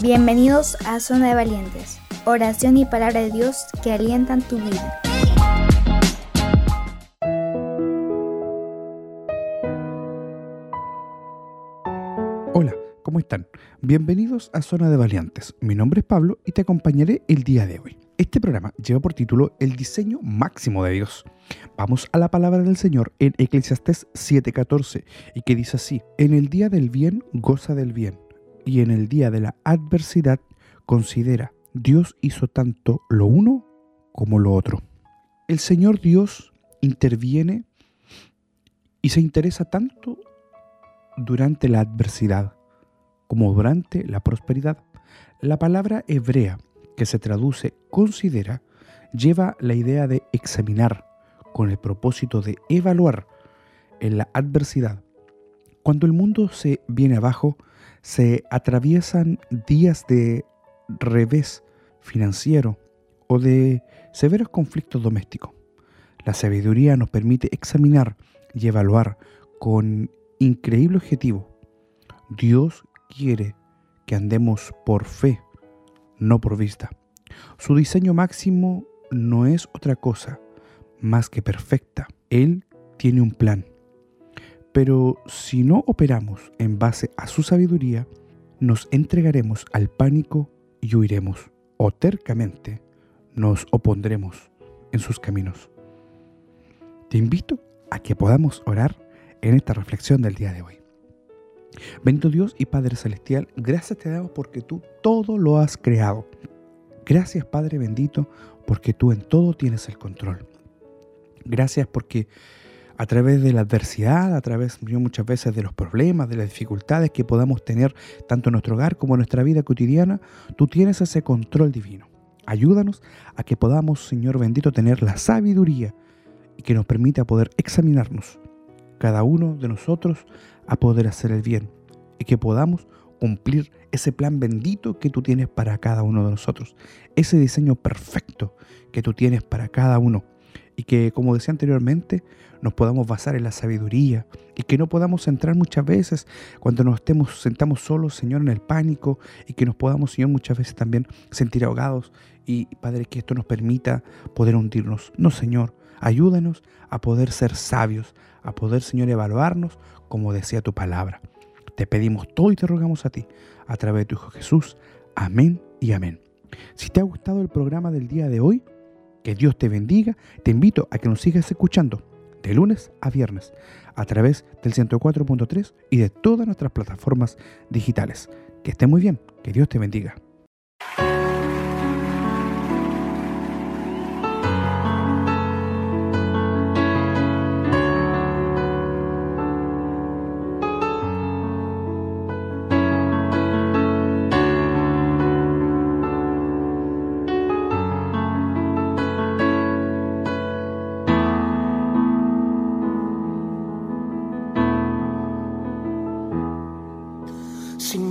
Bienvenidos a Zona de Valientes, oración y palabra de Dios que alientan tu vida. Hola, ¿cómo están? Bienvenidos a Zona de Valientes. Mi nombre es Pablo y te acompañaré el día de hoy. Este programa lleva por título El diseño máximo de Dios. Vamos a la palabra del Señor en Eclesiastés 7:14 y que dice así, en el día del bien goza del bien y en el día de la adversidad considera, Dios hizo tanto lo uno como lo otro. El Señor Dios interviene y se interesa tanto durante la adversidad como durante la prosperidad. La palabra hebrea que se traduce considera lleva la idea de examinar con el propósito de evaluar en la adversidad. Cuando el mundo se viene abajo, se atraviesan días de revés financiero o de severos conflictos domésticos. La sabiduría nos permite examinar y evaluar con increíble objetivo. Dios quiere que andemos por fe, no por vista. Su diseño máximo no es otra cosa más que perfecta. Él tiene un plan. Pero si no operamos en base a su sabiduría, nos entregaremos al pánico y huiremos, o tercamente nos opondremos en sus caminos. Te invito a que podamos orar en esta reflexión del día de hoy. Bendito Dios y Padre Celestial, gracias te damos porque tú todo lo has creado. Gracias Padre bendito porque tú en todo tienes el control. Gracias porque a través de la adversidad, a través muchas veces de los problemas, de las dificultades que podamos tener tanto en nuestro hogar como en nuestra vida cotidiana, tú tienes ese control divino. Ayúdanos a que podamos, Señor bendito, tener la sabiduría y que nos permita poder examinarnos, cada uno de nosotros, a poder hacer el bien y que podamos cumplir ese plan bendito que tú tienes para cada uno de nosotros, ese diseño perfecto que tú tienes para cada uno y que, como decía anteriormente, nos podamos basar en la sabiduría y que no podamos entrar muchas veces cuando nos estemos sentamos solos, Señor, en el pánico y que nos podamos, Señor, muchas veces también sentir ahogados y, Padre, que esto nos permita poder hundirnos. No, Señor, ayúdanos a poder ser sabios, a poder, Señor, evaluarnos como decía tu palabra. Te pedimos todo y te rogamos a ti, a través de tu Hijo Jesús. Amén y amén. Si te ha gustado el programa del día de hoy, que Dios te bendiga. Te invito a que nos sigas escuchando de lunes a viernes a través del 104.3 y de todas nuestras plataformas digitales. Que esté muy bien. Que Dios te bendiga.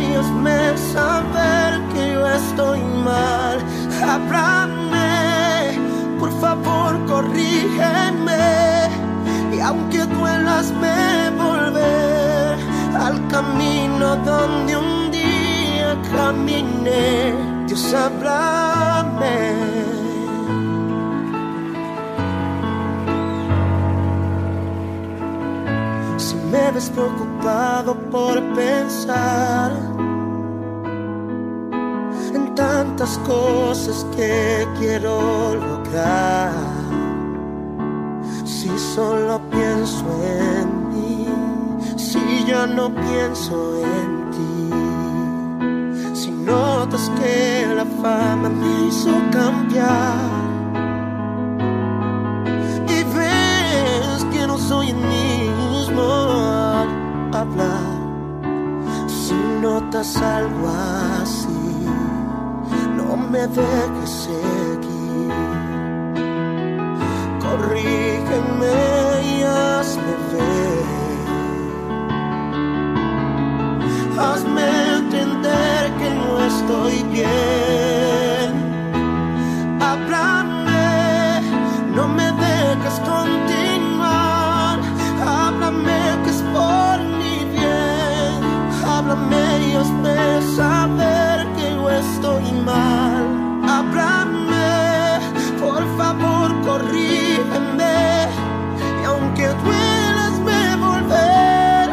Y hazme saber que yo estoy mal. Háblame, por favor, corrígeme. Y aunque duelas, me volver al camino donde un día caminé. Dios, háblame. Me ves preocupado por pensar en tantas cosas que quiero lograr. Si solo pienso en mí, si ya no pienso en ti, si notas que la fama me hizo cambiar. Y ves que no soy al hablar. Si notas algo así, no me dejes seguir. Corrígeme y hazme ver. Hazme entender que no estoy bien. Por favor, corrígeme. Y aunque duelas, me volver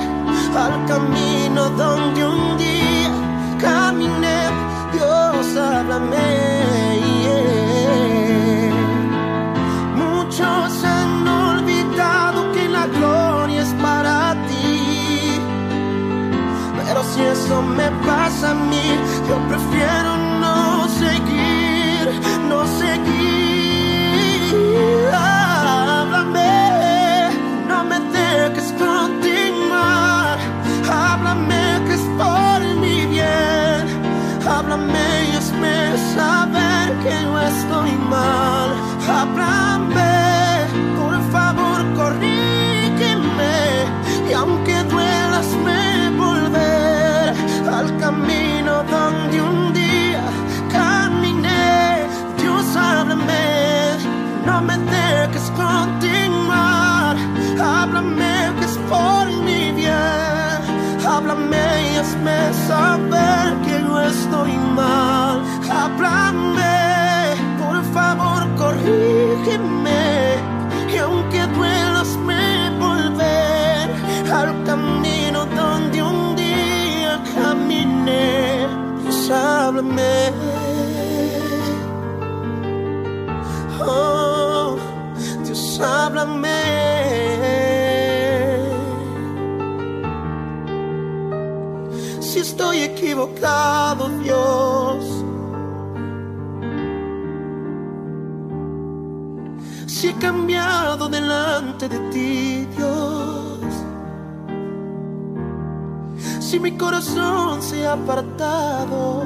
al camino donde un día caminé. Dios, háblame. Muchos han olvidado que la gloria es para ti. Pero si eso me pasa a mí, yo prefiero aunque duelas, me volver al camino donde un día caminé. Dios, háblame, no me dejes continuar. Háblame que es por mi bien. Háblame y hazme saber que yo estoy mal. Háblame, por favor, corrígeme. Al camino donde un día caminé. Dios, háblame. Oh, Dios, háblame. Si estoy equivocado, Dios. Si he cambiado delante de ti, Dios. Si mi corazón se ha apartado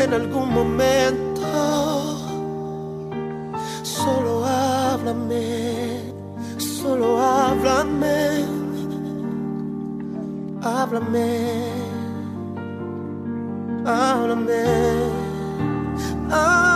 en algún momento, solo háblame, solo háblame, háblame, háblame, háblame.